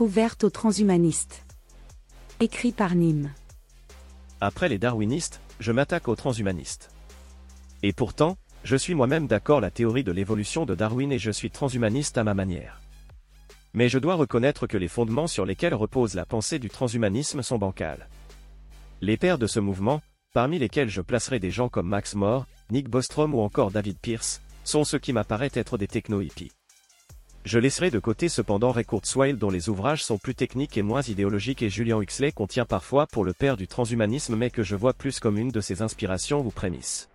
Ouverte aux transhumanistes. Écrit par Nîmes. Après les darwinistes, je m'attaque aux transhumanistes. Et pourtant, je suis moi-même d'accord la théorie de l'évolution de Darwin et je suis transhumaniste à ma manière. Mais je dois reconnaître que les fondements sur lesquels repose la pensée du transhumanisme sont bancals. Les pères de ce mouvement, parmi lesquels je placerai des gens comme Max Moore, Nick Bostrom ou encore David Pierce, sont ceux qui m'apparaissent être des techno-hippies. Je laisserai de côté cependant Ray Kurzweil dont les ouvrages sont plus techniques et moins idéologiques et Julian Huxley qu'on tient parfois pour le père du transhumanisme mais que je vois plus comme une de ses inspirations ou prémices.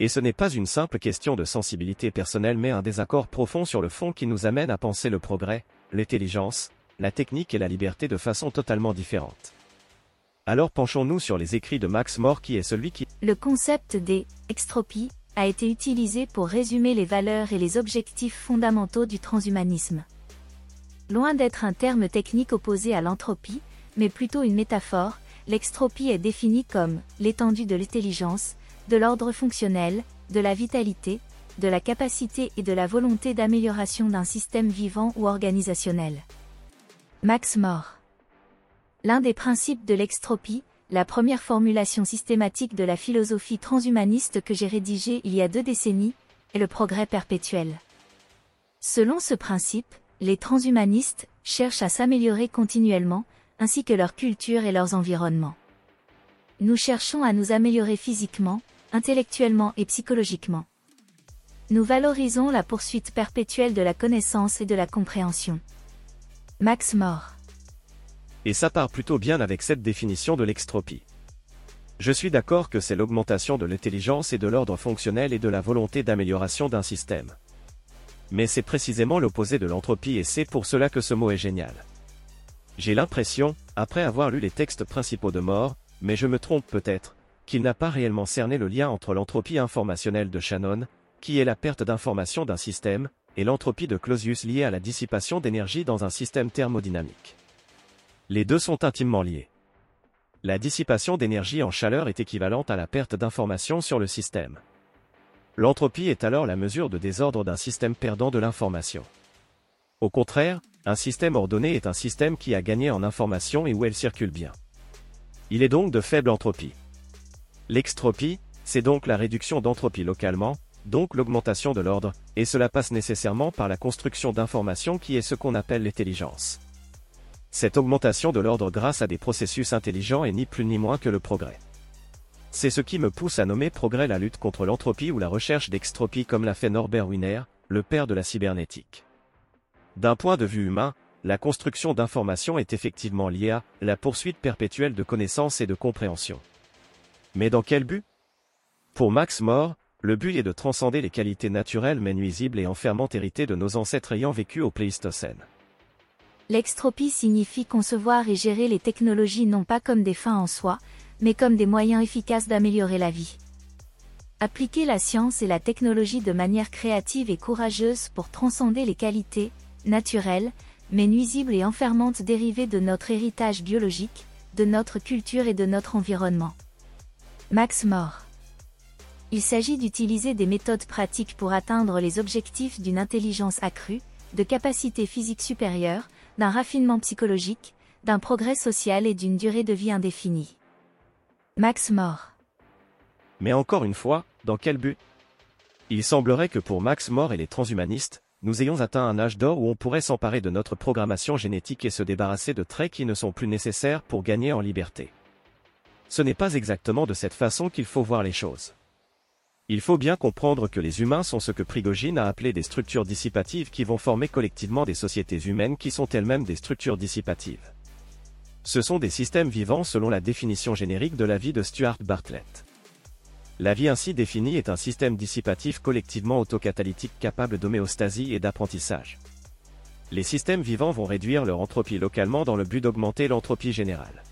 Et ce n'est pas une simple question de sensibilité personnelle mais un désaccord profond sur le fond qui nous amène à penser le progrès, l'intelligence, la technique et la liberté de façon totalement différente. Alors penchons-nous sur les écrits de Max More qui est celui qui... Le concept des extropies a été utilisé pour résumer les valeurs et les objectifs fondamentaux du transhumanisme. Loin d'être un terme technique opposé à l'entropie, mais plutôt une métaphore, l'extropie est définie comme l'étendue de l'intelligence, de l'ordre fonctionnel, de la vitalité, de la capacité et de la volonté d'amélioration d'un système vivant ou organisationnel. Max More L'un des principes de l'extropie, la première formulation systématique de la philosophie transhumaniste que j'ai rédigée il y a deux décennies, est le progrès perpétuel. Selon ce principe, les transhumanistes cherchent à s'améliorer continuellement, ainsi que leur culture et leurs environnements. Nous cherchons à nous améliorer physiquement, intellectuellement et psychologiquement. Nous valorisons la poursuite perpétuelle de la connaissance et de la compréhension. Max More et ça part plutôt bien avec cette définition de l'extropie. Je suis d'accord que c'est l'augmentation de l'intelligence et de l'ordre fonctionnel et de la volonté d'amélioration d'un système. Mais c'est précisément l'opposé de l'entropie et c'est pour cela que ce mot est génial. J'ai l'impression, après avoir lu les textes principaux de Mort, mais je me trompe peut-être, qu'il n'a pas réellement cerné le lien entre l'entropie informationnelle de Shannon, qui est la perte d'information d'un système, et l'entropie de Clausius liée à la dissipation d'énergie dans un système thermodynamique. Les deux sont intimement liés. La dissipation d'énergie en chaleur est équivalente à la perte d'information sur le système. L'entropie est alors la mesure de désordre d'un système perdant de l'information. Au contraire, un système ordonné est un système qui a gagné en information et où elle circule bien. Il est donc de faible entropie. L'extropie, c'est donc la réduction d'entropie localement, donc l'augmentation de l'ordre, et cela passe nécessairement par la construction d'informations qui est ce qu'on appelle l'intelligence. Cette augmentation de l'ordre grâce à des processus intelligents est ni plus ni moins que le progrès. C'est ce qui me pousse à nommer progrès la lutte contre l'entropie ou la recherche d'extropie comme l'a fait Norbert Wiener, le père de la cybernétique. D'un point de vue humain, la construction d'informations est effectivement liée à la poursuite perpétuelle de connaissances et de compréhension. Mais dans quel but? Pour Max More, le but est de transcender les qualités naturelles mais nuisibles et enfermantes héritées de nos ancêtres ayant vécu au Pléistocène. L'extropie signifie concevoir et gérer les technologies non pas comme des fins en soi, mais comme des moyens efficaces d'améliorer la vie. Appliquer la science et la technologie de manière créative et courageuse pour transcender les qualités, naturelles, mais nuisibles et enfermantes dérivées de notre héritage biologique, de notre culture et de notre environnement. Max More Il s'agit d'utiliser des méthodes pratiques pour atteindre les objectifs d'une intelligence accrue, de capacités physiques supérieures, d'un raffinement psychologique, d'un progrès social et d'une durée de vie indéfinie. Max More. Mais encore une fois, dans quel but? Il semblerait que pour Max More et les transhumanistes, nous ayons atteint un âge d'or où on pourrait s'emparer de notre programmation génétique et se débarrasser de traits qui ne sont plus nécessaires pour gagner en liberté. Ce n'est pas exactement de cette façon qu'il faut voir les choses. Il faut bien comprendre que les humains sont ce que Prigogine a appelé des structures dissipatives qui vont former collectivement des sociétés humaines qui sont elles-mêmes des structures dissipatives. Ce sont des systèmes vivants selon la définition générique de la vie de Stuart Bartlett. La vie ainsi définie est un système dissipatif collectivement autocatalytique capable d'homéostasie et d'apprentissage. Les systèmes vivants vont réduire leur entropie localement dans le but d'augmenter l'entropie générale.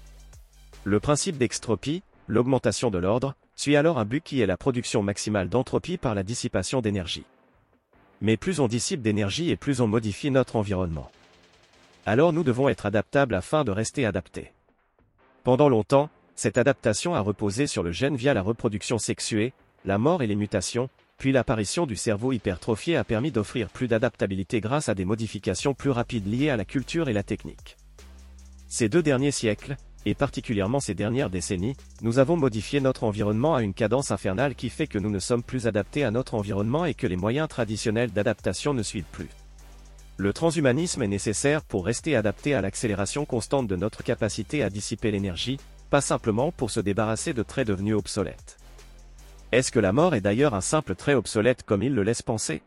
Le principe d'extropie, l'augmentation de l'ordre, suit alors un but qui est la production maximale d'entropie par la dissipation d'énergie. Mais plus on dissipe d'énergie et plus on modifie notre environnement. Alors nous devons être adaptables afin de rester adaptés. Pendant longtemps, cette adaptation a reposé sur le gène via la reproduction sexuée, la mort et les mutations, puis l'apparition du cerveau hypertrophié a permis d'offrir plus d'adaptabilité grâce à des modifications plus rapides liées à la culture et la technique. Ces deux derniers siècles, et particulièrement ces dernières décennies, nous avons modifié notre environnement à une cadence infernale qui fait que nous ne sommes plus adaptés à notre environnement et que les moyens traditionnels d'adaptation ne suivent plus. Le transhumanisme est nécessaire pour rester adapté à l'accélération constante de notre capacité à dissiper l'énergie, pas simplement pour se débarrasser de traits devenus obsolètes. Est-ce que la mort est d'ailleurs un simple trait obsolète comme il le laisse penser?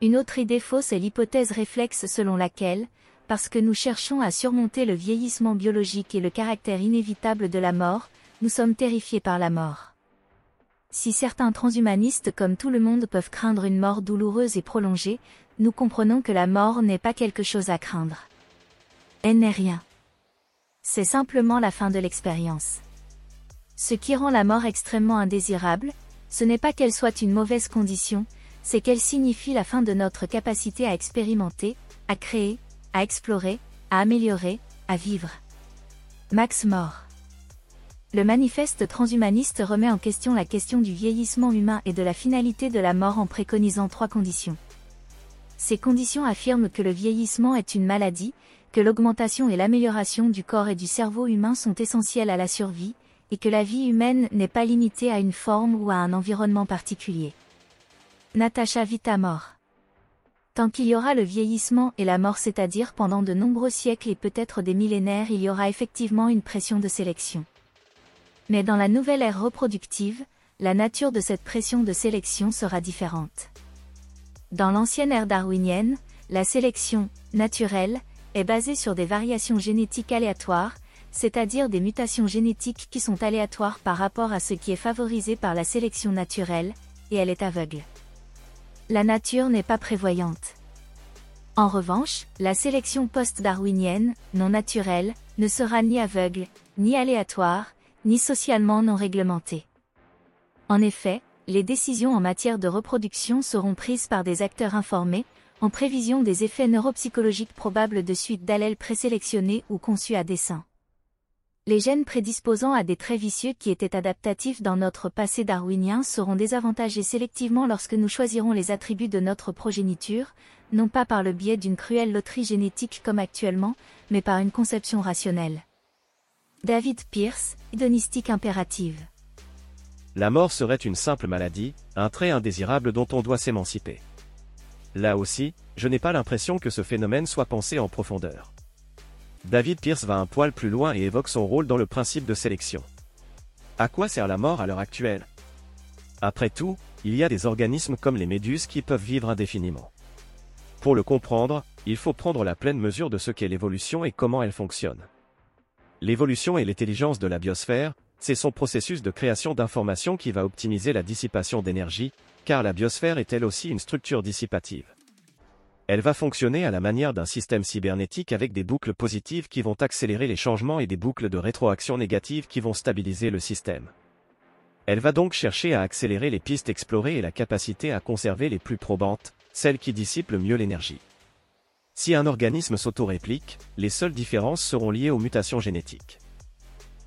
Une autre idée fausse est l'hypothèse réflexe selon laquelle, parce que nous cherchons à surmonter le vieillissement biologique et le caractère inévitable de la mort, nous sommes terrifiés par la mort. Si certains transhumanistes comme tout le monde peuvent craindre une mort douloureuse et prolongée, nous comprenons que la mort n'est pas quelque chose à craindre. Elle n'est rien. C'est simplement la fin de l'expérience. Ce qui rend la mort extrêmement indésirable, ce n'est pas qu'elle soit une mauvaise condition, c'est qu'elle signifie la fin de notre capacité à expérimenter, à créer, à explorer, à améliorer, à vivre. Max Mort. Le manifeste transhumaniste remet en question la question du vieillissement humain et de la finalité de la mort en préconisant trois conditions. Ces conditions affirment que le vieillissement est une maladie, que l'augmentation et l'amélioration du corps et du cerveau humain sont essentielles à la survie, et que la vie humaine n'est pas limitée à une forme ou à un environnement particulier. Natacha Vitamor. Tant qu'il y aura le vieillissement et la mort, c'est-à-dire pendant de nombreux siècles et peut-être des millénaires, il y aura effectivement une pression de sélection. Mais dans la nouvelle ère reproductive, la nature de cette pression de sélection sera différente. Dans l'ancienne ère darwinienne, la sélection naturelle est basée sur des variations génétiques aléatoires, c'est-à-dire des mutations génétiques qui sont aléatoires par rapport à ce qui est favorisé par la sélection naturelle, et elle est aveugle. La nature n'est pas prévoyante. En revanche, la sélection post-darwinienne, non naturelle, ne sera ni aveugle, ni aléatoire, ni socialement non réglementée. En effet, les décisions en matière de reproduction seront prises par des acteurs informés, en prévision des effets neuropsychologiques probables de suite d'allèles présélectionnés ou conçus à dessein. Les gènes prédisposant à des traits vicieux qui étaient adaptatifs dans notre passé darwinien seront désavantagés sélectivement lorsque nous choisirons les attributs de notre progéniture, non pas par le biais d'une cruelle loterie génétique comme actuellement, mais par une conception rationnelle. David Pierce, Hédonistique impérative. La mort serait une simple maladie, un trait indésirable dont on doit s'émanciper. Là aussi, je n'ai pas l'impression que ce phénomène soit pensé en profondeur. David Pierce va un poil plus loin et évoque son rôle dans le principe de sélection. À quoi sert la mort à l'heure actuelle? Après tout, il y a des organismes comme les méduses qui peuvent vivre indéfiniment. Pour le comprendre, il faut prendre la pleine mesure de ce qu'est l'évolution et comment elle fonctionne. L'évolution et l'intelligence de la biosphère, c'est son processus de création d'informations qui va optimiser la dissipation d'énergie, car la biosphère est elle aussi une structure dissipative. Elle va fonctionner à la manière d'un système cybernétique avec des boucles positives qui vont accélérer les changements et des boucles de rétroaction négatives qui vont stabiliser le système. Elle va donc chercher à accélérer les pistes explorées et la capacité à conserver les plus probantes, celles qui dissipent le mieux l'énergie. Si un organisme s'auto-réplique, les seules différences seront liées aux mutations génétiques.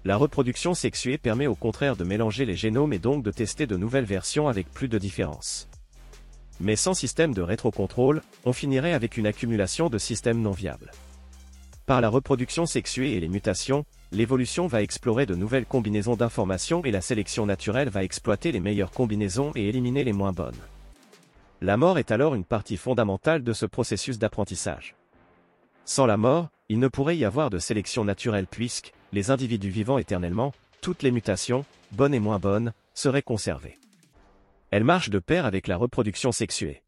La reproduction sexuée permet au contraire de mélanger les génomes et donc de tester de nouvelles versions avec plus de différences. Mais sans système de rétrocontrôle, on finirait avec une accumulation de systèmes non viables. Par la reproduction sexuée et les mutations, l'évolution va explorer de nouvelles combinaisons d'informations et la sélection naturelle va exploiter les meilleures combinaisons et éliminer les moins bonnes. La mort est alors une partie fondamentale de ce processus d'apprentissage. Sans la mort, il ne pourrait y avoir de sélection naturelle puisque, les individus vivant éternellement, toutes les mutations, bonnes et moins bonnes, seraient conservées. Elle marche de pair avec la reproduction sexuée.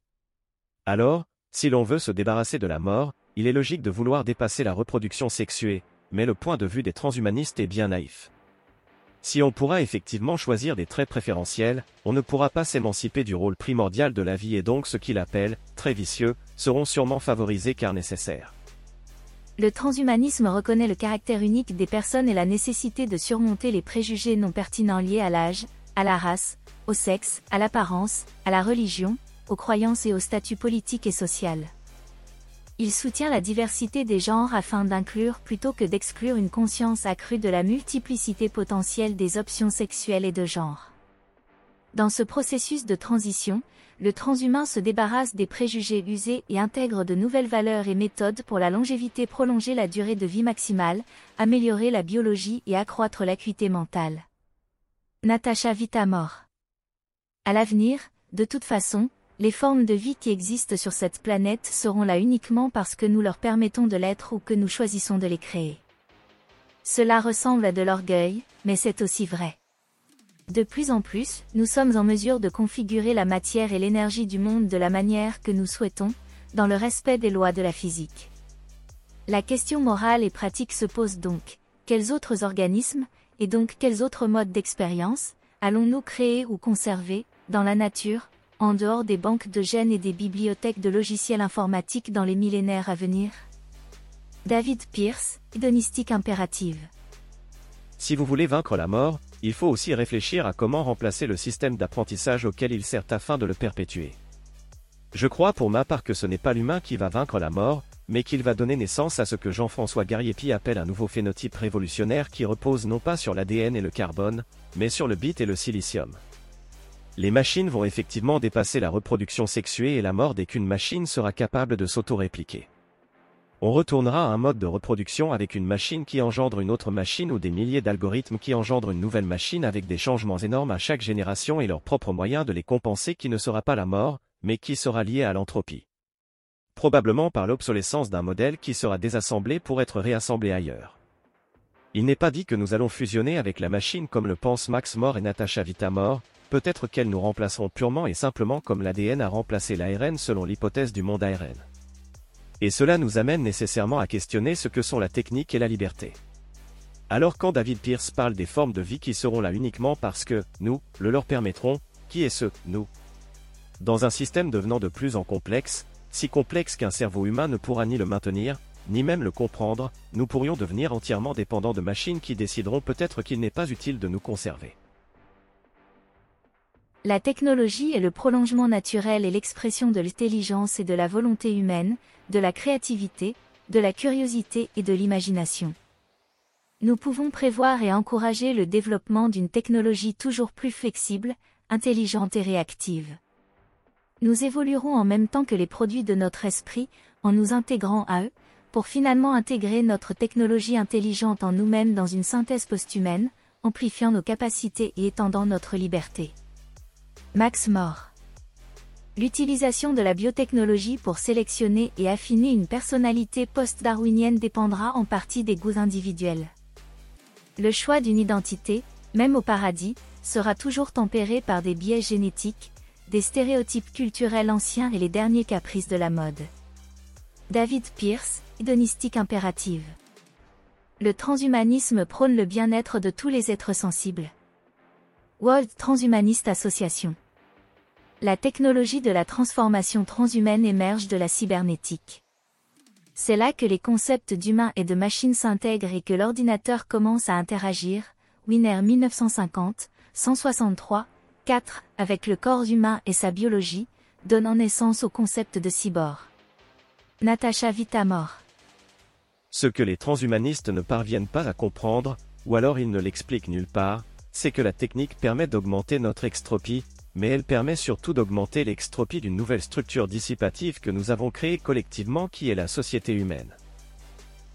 Alors, si l'on veut se débarrasser de la mort, il est logique de vouloir dépasser la reproduction sexuée, mais le point de vue des transhumanistes est bien naïf. Si on pourra effectivement choisir des traits préférentiels, on ne pourra pas s'émanciper du rôle primordial de la vie et donc ce qu'il appelle, très vicieux, seront sûrement favorisés car nécessaires. Le transhumanisme reconnaît le caractère unique des personnes et la nécessité de surmonter les préjugés non pertinents liés à l'âge, à la race, au sexe, à l'apparence, à la religion, aux croyances et au statut politique et social. Il soutient la diversité des genres afin d'inclure plutôt que d'exclure une conscience accrue de la multiplicité potentielle des options sexuelles et de genre. Dans ce processus de transition, le transhumain se débarrasse des préjugés usés et intègre de nouvelles valeurs et méthodes pour la longévité prolonger la durée de vie maximale, améliorer la biologie et accroître l'acuité mentale. Natacha Vitamor À l'avenir, de toute façon, les formes de vie qui existent sur cette planète seront là uniquement parce que nous leur permettons de l'être ou que nous choisissons de les créer. Cela ressemble à de l'orgueil, mais c'est aussi vrai. De plus en plus, nous sommes en mesure de configurer la matière et l'énergie du monde de la manière que nous souhaitons, dans le respect des lois de la physique. La question morale et pratique se pose donc, quels autres organismes, et donc quels autres modes d'expérience, allons-nous créer ou conserver, dans la nature, en dehors des banques de gènes et des bibliothèques de logiciels informatiques dans les millénaires à venir? David Pierce, Hédonistique impérative. Si vous voulez vaincre la mort, il faut aussi réfléchir à comment remplacer le système d'apprentissage auquel il sert afin de le perpétuer. Je crois pour ma part que ce n'est pas l'humain qui va vaincre la mort, mais qu'il va donner naissance à ce que Jean-François Gariepi appelle un nouveau phénotype révolutionnaire qui repose non pas sur l'ADN et le carbone, mais sur le bit et le silicium. Les machines vont effectivement dépasser la reproduction sexuée et la mort dès qu'une machine sera capable de s'auto-répliquer on retournera à un mode de reproduction avec une machine qui engendre une autre machine ou des milliers d'algorithmes qui engendrent une nouvelle machine avec des changements énormes à chaque génération et leur propre moyen de les compenser qui ne sera pas la mort, mais qui sera lié à l'entropie. Probablement par l'obsolescence d'un modèle qui sera désassemblé pour être réassemblé ailleurs. Il n'est pas dit que nous allons fusionner avec la machine comme le pensent Max More et Natasha Vitamore, peut-être qu'elles nous remplaceront purement et simplement comme l'ADN a remplacé l'ARN selon l'hypothèse du monde ARN. Et cela nous amène nécessairement à questionner ce que sont la technique et la liberté. Alors quand David Pierce parle des formes de vie qui seront là uniquement parce que, nous, le leur permettrons, qui est ce, nous? Dans un système devenant de plus en complexe, si complexe qu'un cerveau humain ne pourra ni le maintenir, ni même le comprendre, nous pourrions devenir entièrement dépendants de machines qui décideront peut-être qu'il n'est pas utile de nous conserver. La technologie est le prolongement naturel et l'expression de l'intelligence et de la volonté humaine, de la créativité, de la curiosité et de l'imagination. Nous pouvons prévoir et encourager le développement d'une technologie toujours plus flexible, intelligente et réactive. Nous évoluerons en même temps que les produits de notre esprit, en nous intégrant à eux, pour finalement intégrer notre technologie intelligente en nous-mêmes dans une synthèse post-humaine, amplifiant nos capacités et étendant notre liberté. Max More. L'utilisation de la biotechnologie pour sélectionner et affiner une personnalité post-darwinienne dépendra en partie des goûts individuels. Le choix d'une identité, même au paradis, sera toujours tempéré par des biais génétiques, stéréotypes culturels anciens et les derniers caprices de la mode. David Pierce, Hédonistique impérative. Le transhumanisme prône le bien-être de tous les êtres sensibles. World Transhumanist Association la technologie de la transformation transhumaine émerge de la cybernétique. C'est là que les concepts d'humain et de machine s'intègrent et que l'ordinateur commence à interagir, Wiener 1950, 163, 4, avec le corps humain et sa biologie, donnant naissance au concept de cyborg. Natacha Vitamor. Ce que les transhumanistes ne parviennent pas à comprendre, ou alors ils ne l'expliquent nulle part, c'est que la technique permet d'augmenter notre extropie, mais elle permet surtout d'augmenter l'extropie d'une nouvelle structure dissipative que nous avons créée collectivement qui est la société humaine.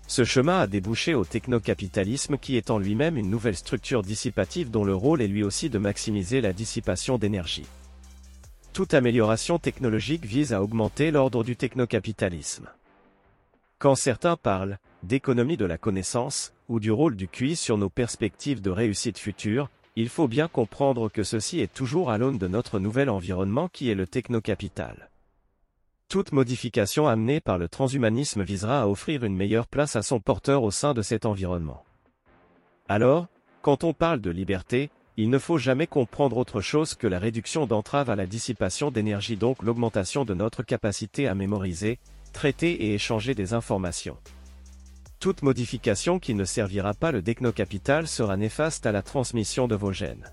Ce chemin a débouché au technocapitalisme qui est en lui-même une nouvelle structure dissipative dont le rôle est lui aussi de maximiser la dissipation d'énergie. Toute amélioration technologique vise à augmenter l'ordre du technocapitalisme. Quand certains parlent d'économie de la connaissance ou du rôle du QI sur nos perspectives de réussite future, il faut bien comprendre que ceci est toujours à l'aune de notre nouvel environnement qui est le technocapital. Toute modification amenée par le transhumanisme visera à offrir une meilleure place à son porteur au sein de cet environnement. Alors, quand on parle de liberté, il ne faut jamais comprendre autre chose que la réduction d'entraves à la dissipation d'énergie donc l'augmentation de notre capacité à mémoriser, traiter et échanger des informations. Toute modification qui ne servira pas le technocapital sera néfaste à la transmission de vos gènes.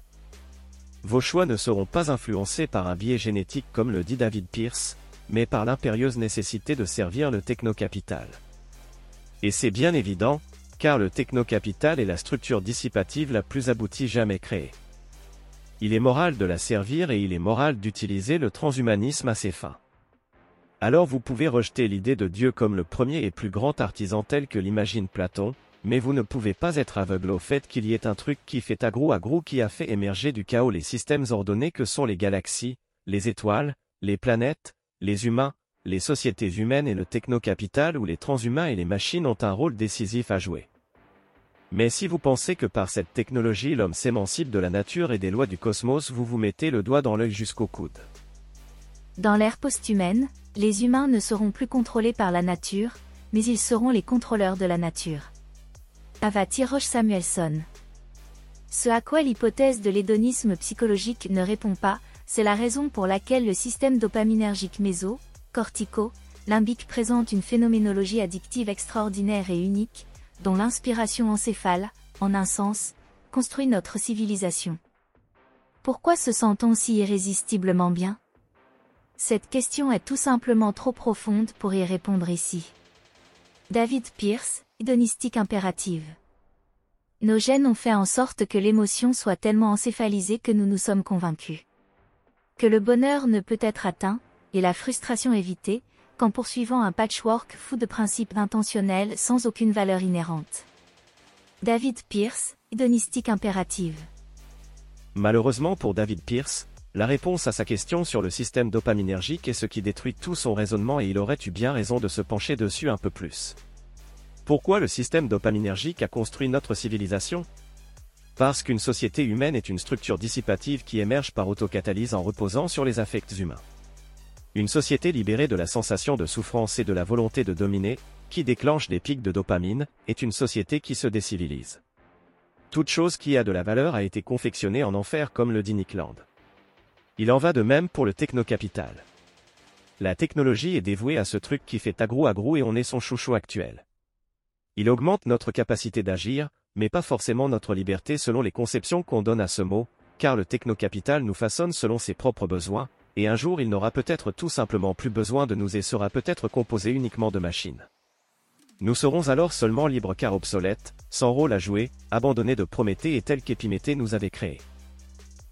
Vos choix ne seront pas influencés par un biais génétique comme le dit David Pierce, mais par l'impérieuse nécessité de servir le technocapital. Et c'est bien évident, car le technocapital est la structure dissipative la plus aboutie jamais créée. Il est moral de la servir et il est moral d'utiliser le transhumanisme à ses fins. Alors vous pouvez rejeter l'idée de Dieu comme le premier et plus grand artisan tel que l'imagine Platon, mais vous ne pouvez pas être aveugle au fait qu'il y ait un truc qui fait agro agro qui a fait émerger du chaos les systèmes ordonnés que sont les galaxies, les étoiles, les planètes, les humains, les sociétés humaines et le technocapital où les transhumains et les machines ont un rôle décisif à jouer. Mais si vous pensez que par cette technologie l'homme s'émancipe de la nature et des lois du cosmos, vous vous mettez le doigt dans l'œil jusqu'au coude. Dans l'ère post-humaine, les humains ne seront plus contrôlés par la nature, mais ils seront les contrôleurs de la nature. Avati Roche Samuelson. Ce à quoi l'hypothèse de l'hédonisme psychologique ne répond pas, c'est la raison pour laquelle le système dopaminergique méso, cortico, limbique présente une phénoménologie addictive extraordinaire et unique, dont l'inspiration encéphale, en un sens, construit notre civilisation. Pourquoi se sent-on si irrésistiblement bien? Cette question est tout simplement trop profonde pour y répondre ici. David Pierce, Hédonistique impérative. Nos gènes ont fait en sorte que l'émotion soit tellement encéphalisée que nous nous sommes convaincus. Que le bonheur ne peut être atteint, et la frustration évitée, qu'en poursuivant un patchwork fou de principes intentionnels sans aucune valeur inhérente. David Pierce, Hédonistique impérative. Malheureusement pour David Pierce, la réponse à sa question sur le système dopaminergique est ce qui détruit tout son raisonnement et il aurait eu bien raison de se pencher dessus un peu plus. Pourquoi le système dopaminergique a construit notre civilisation? Parce qu'une société humaine est une structure dissipative qui émerge par autocatalyse en reposant sur les affects humains. Une société libérée de la sensation de souffrance et de la volonté de dominer, qui déclenche des pics de dopamine, est une société qui se décivilise. Toute chose qui a de la valeur a été confectionnée en enfer comme le dit Nick Land. Il en va de même pour le technocapital. La technologie est dévouée à ce truc qui fait agro agro et on est son chouchou actuel. Il augmente notre capacité d'agir, mais pas forcément notre liberté selon les conceptions qu'on donne à ce mot, car le technocapital nous façonne selon ses propres besoins, et un jour il n'aura peut-être tout simplement plus besoin de nous et sera peut-être composé uniquement de machines. Nous serons alors seulement libres car obsolètes, sans rôle à jouer, abandonnés de Prométhée et tels qu'Épiméthée nous avait créés.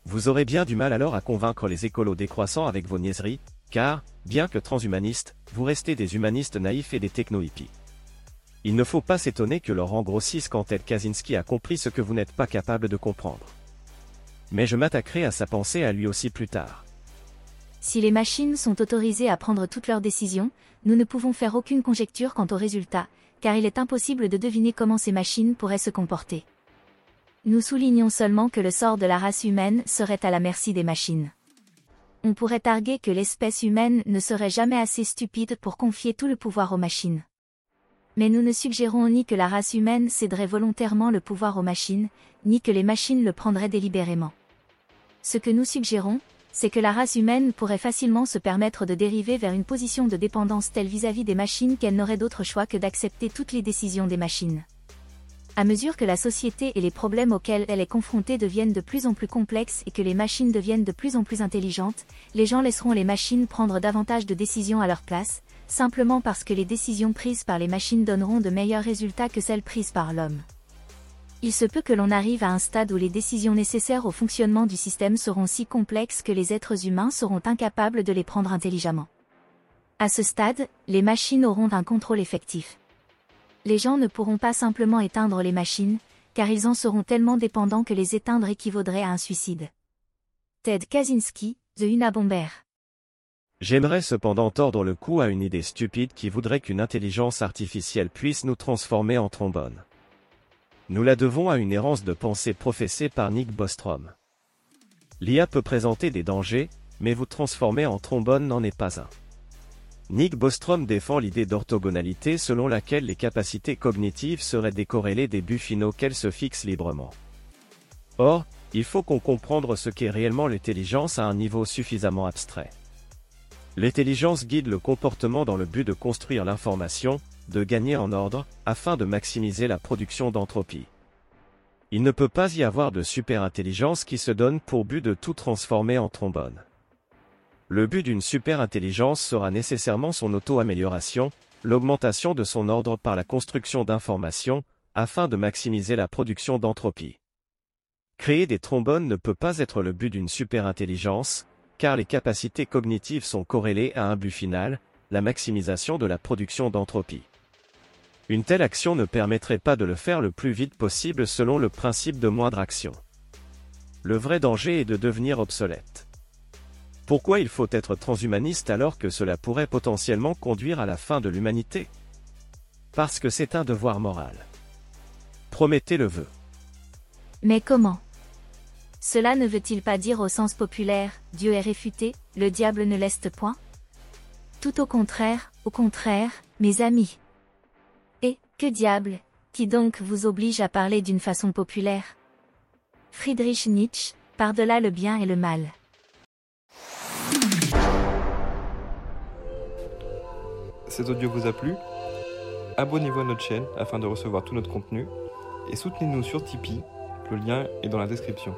Vous aurez bien du mal alors à convaincre les écolos décroissants avec vos niaiseries, car, bien que transhumanistes, vous restez des humanistes naïfs et des techno-hippies. Il ne faut pas s'étonner que leur rang grossisse quand Ted Kaczynski a compris ce que vous n'êtes pas capable de comprendre. Mais je m'attaquerai à sa pensée à lui aussi plus tard. Si les machines sont autorisées à prendre toutes leurs décisions, nous ne pouvons faire aucune conjecture quant aux résultats, car il est impossible de deviner comment ces machines pourraient se comporter. Nous soulignons seulement que le sort de la race humaine serait à la merci des machines. On pourrait arguer que l'espèce humaine ne serait jamais assez stupide pour confier tout le pouvoir aux machines. Mais nous ne suggérons ni que la race humaine céderait volontairement le pouvoir aux machines, ni que les machines le prendraient délibérément. Ce que nous suggérons, c'est que la race humaine pourrait facilement se permettre de dériver vers une position de dépendance telle vis-à-vis des machines qu'elle n'aurait d'autre choix que d'accepter toutes les décisions des machines. À mesure que la société et les problèmes auxquels elle est confrontée deviennent de plus en plus complexes et que les machines deviennent de plus en plus intelligentes, les gens laisseront les machines prendre davantage de décisions à leur place, simplement parce que les décisions prises par les machines donneront de meilleurs résultats que celles prises par l'homme. Il se peut que l'on arrive à un stade où les décisions nécessaires au fonctionnement du système seront si complexes que les êtres humains seront incapables de les prendre intelligemment. À ce stade, les machines auront un contrôle effectif. Les gens ne pourront pas simplement éteindre les machines, car ils en seront tellement dépendants que les éteindre équivaudrait à un suicide. Ted Kaczynski, The Unabomber. J'aimerais cependant tordre le cou à une idée stupide qui voudrait qu'une intelligence artificielle puisse nous transformer en trombone. Nous la devons à une errance de pensée professée par Nick Bostrom. L'IA peut présenter des dangers, mais vous transformer en trombone n'en est pas un. Nick Bostrom défend l'idée d'orthogonalité selon laquelle les capacités cognitives seraient décorrélées des buts finaux qu'elles se fixent librement. Or, il faut qu'on comprenne ce qu'est réellement l'intelligence à un niveau suffisamment abstrait. L'intelligence guide le comportement dans le but de construire l'information, de gagner en ordre, afin de maximiser la production d'entropie. Il ne peut pas y avoir de super-intelligence qui se donne pour but de tout transformer en trombone. Le but d'une super-intelligence sera nécessairement son auto-amélioration, l'augmentation de son ordre par la construction d'informations, afin de maximiser la production d'entropie. Créer des trombones ne peut pas être le but d'une superintelligence, car les capacités cognitives sont corrélées à un but final, la maximisation de la production d'entropie. Une telle action ne permettrait pas de le faire le plus vite possible selon le principe de moindre action. Le vrai danger est de devenir obsolète. Pourquoi il faut être transhumaniste alors que cela pourrait potentiellement conduire à la fin de l'humanité? Parce que c'est un devoir moral. Promettez le veut. Mais comment? Cela ne veut-il pas dire au sens populaire, Dieu est réfuté, le diable ne l'est point Tout au contraire, au contraire, mes amis. Et, que diable, qui donc vous oblige à parler d'une façon populaire? Friedrich Nietzsche, par-delà le bien et le mal. Cet audio vous a plu? Abonnez-vous à notre chaîne afin de recevoir tout notre contenu et soutenez-nous sur Tipeee, le lien est dans la description.